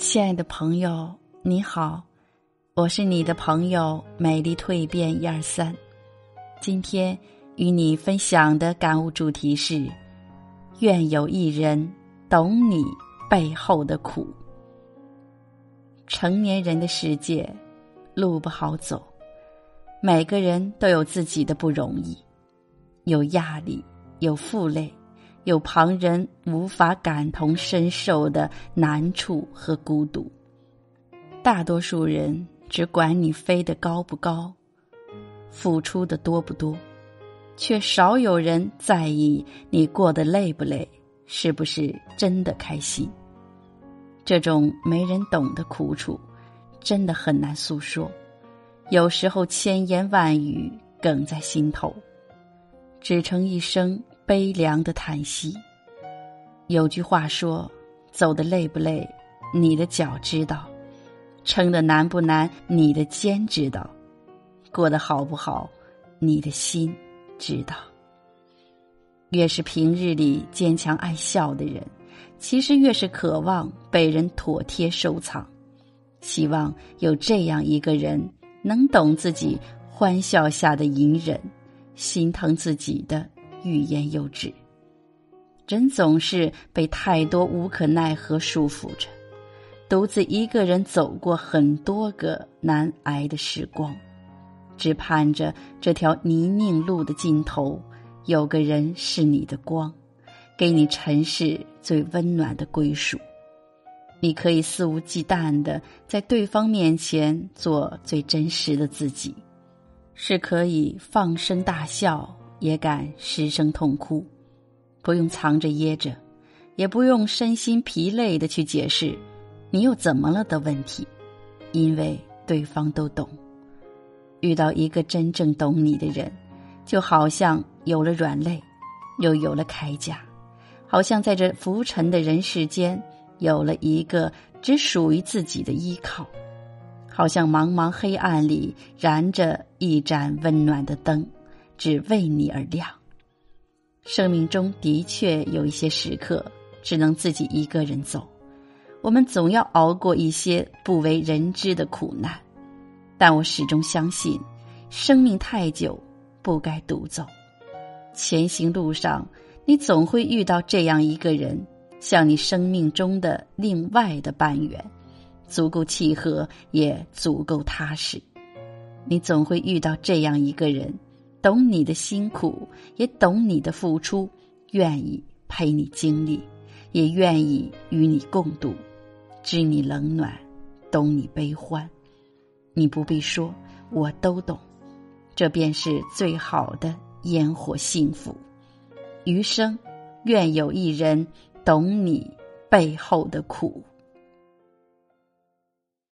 亲爱的朋友，你好，我是你的朋友美丽蜕变一二三。今天与你分享的感悟主题是：愿有一人懂你背后的苦。成年人的世界，路不好走，每个人都有自己的不容易，有压力，有负累。有旁人无法感同身受的难处和孤独，大多数人只管你飞得高不高，付出的多不多，却少有人在意你过得累不累，是不是真的开心。这种没人懂的苦楚，真的很难诉说，有时候千言万语哽在心头，只成一声。悲凉的叹息。有句话说：“走的累不累，你的脚知道；撑的难不难，你的肩知道；过得好不好，你的心知道。”越是平日里坚强爱笑的人，其实越是渴望被人妥帖收藏。希望有这样一个人，能懂自己欢笑下的隐忍，心疼自己的。欲言又止，人总是被太多无可奈何束缚着，独自一个人走过很多个难挨的时光，只盼着这条泥泞路的尽头，有个人是你的光，给你尘世最温暖的归属。你可以肆无忌惮的在对方面前做最真实的自己，是可以放声大笑。也敢失声痛哭，不用藏着掖着，也不用身心疲累的去解释，你又怎么了的问题，因为对方都懂。遇到一个真正懂你的人，就好像有了软肋，又有了铠甲，好像在这浮沉的人世间，有了一个只属于自己的依靠，好像茫茫黑暗里燃着一盏温暖的灯。只为你而亮。生命中的确有一些时刻只能自己一个人走，我们总要熬过一些不为人知的苦难。但我始终相信，生命太久，不该独走。前行路上，你总会遇到这样一个人，像你生命中的另外的半圆，足够契合，也足够踏实。你总会遇到这样一个人。懂你的辛苦，也懂你的付出，愿意陪你经历，也愿意与你共度，知你冷暖，懂你悲欢。你不必说，我都懂，这便是最好的烟火幸福。余生，愿有一人懂你背后的苦。